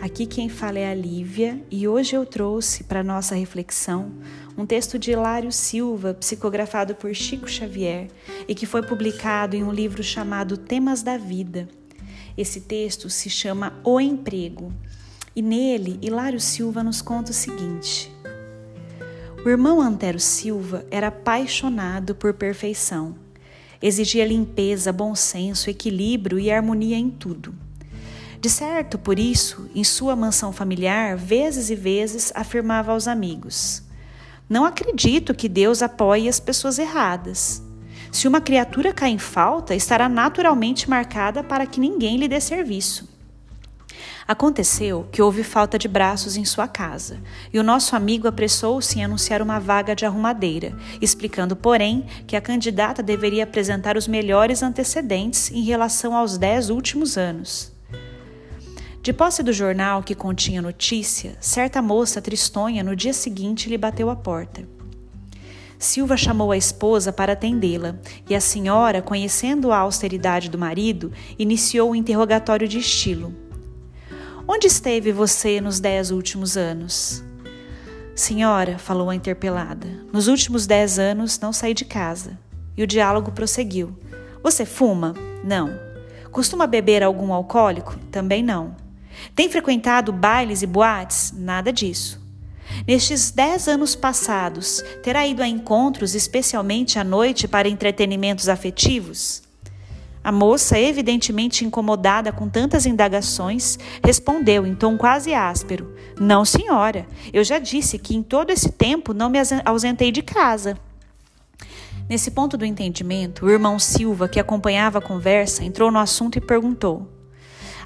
Aqui quem fala é a Lívia e hoje eu trouxe para nossa reflexão um texto de Hilário Silva, psicografado por Chico Xavier e que foi publicado em um livro chamado Temas da Vida. Esse texto se chama O Emprego e nele Hilário Silva nos conta o seguinte: O irmão Antero Silva era apaixonado por perfeição. Exigia limpeza, bom senso, equilíbrio e harmonia em tudo. De certo, por isso, em sua mansão familiar, vezes e vezes afirmava aos amigos: Não acredito que Deus apoie as pessoas erradas. Se uma criatura cai em falta, estará naturalmente marcada para que ninguém lhe dê serviço. Aconteceu que houve falta de braços em sua casa, e o nosso amigo apressou-se em anunciar uma vaga de arrumadeira, explicando, porém, que a candidata deveria apresentar os melhores antecedentes em relação aos dez últimos anos. De posse do jornal que continha notícia, certa moça tristonha no dia seguinte lhe bateu a porta. Silva chamou a esposa para atendê-la e a senhora, conhecendo a austeridade do marido, iniciou o interrogatório de estilo. Onde esteve você nos dez últimos anos? Senhora, falou a interpelada, nos últimos dez anos não saí de casa. E o diálogo prosseguiu. Você fuma? Não. Costuma beber algum alcoólico? Também não. Tem frequentado bailes e boates? Nada disso. Nestes dez anos passados, terá ido a encontros, especialmente à noite, para entretenimentos afetivos? A moça, evidentemente incomodada com tantas indagações, respondeu em tom quase áspero: Não, senhora. Eu já disse que em todo esse tempo não me ausentei de casa. Nesse ponto do entendimento, o irmão Silva, que acompanhava a conversa, entrou no assunto e perguntou: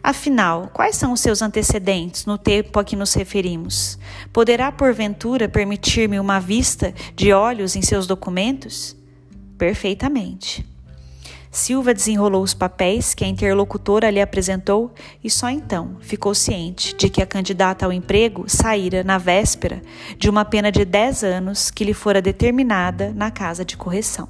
Afinal, quais são os seus antecedentes no tempo a que nos referimos? Poderá, porventura, permitir-me uma vista de olhos em seus documentos? Perfeitamente. Silva desenrolou os papéis que a interlocutora lhe apresentou e só então ficou ciente de que a candidata ao emprego saíra na véspera de uma pena de 10 anos que lhe fora determinada na casa de correção.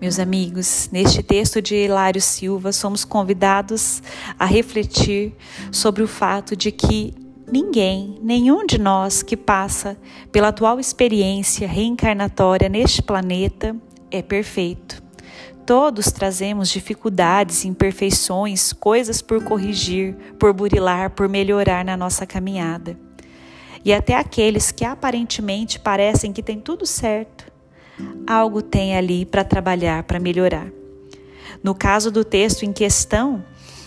Meus amigos, neste texto de Hilário Silva, somos convidados a refletir sobre o fato de que ninguém, nenhum de nós que passa pela atual experiência reencarnatória neste planeta é perfeito. Todos trazemos dificuldades, imperfeições, coisas por corrigir, por burilar, por melhorar na nossa caminhada. E até aqueles que aparentemente parecem que têm tudo certo, algo tem ali para trabalhar, para melhorar. No caso do texto em questão,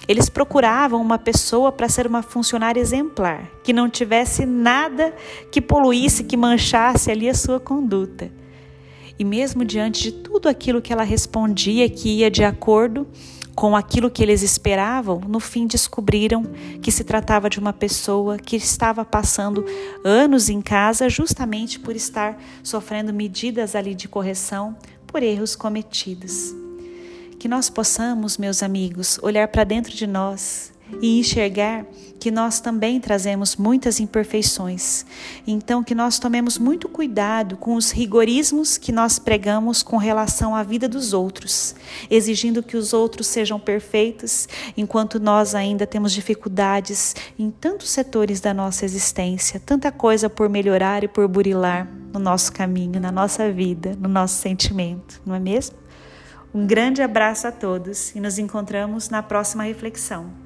eles procuravam uma pessoa para ser uma funcionária exemplar, que não tivesse nada que poluísse, que manchasse ali a sua conduta. E mesmo diante de tudo aquilo que ela respondia que ia de acordo com aquilo que eles esperavam, no fim descobriram que se tratava de uma pessoa que estava passando anos em casa justamente por estar sofrendo medidas ali de correção por erros cometidos. Que nós possamos, meus amigos, olhar para dentro de nós e enxergar que nós também trazemos muitas imperfeições. Então, que nós tomemos muito cuidado com os rigorismos que nós pregamos com relação à vida dos outros, exigindo que os outros sejam perfeitos, enquanto nós ainda temos dificuldades em tantos setores da nossa existência, tanta coisa por melhorar e por burilar no nosso caminho, na nossa vida, no nosso sentimento, não é mesmo? Um grande abraço a todos e nos encontramos na próxima reflexão.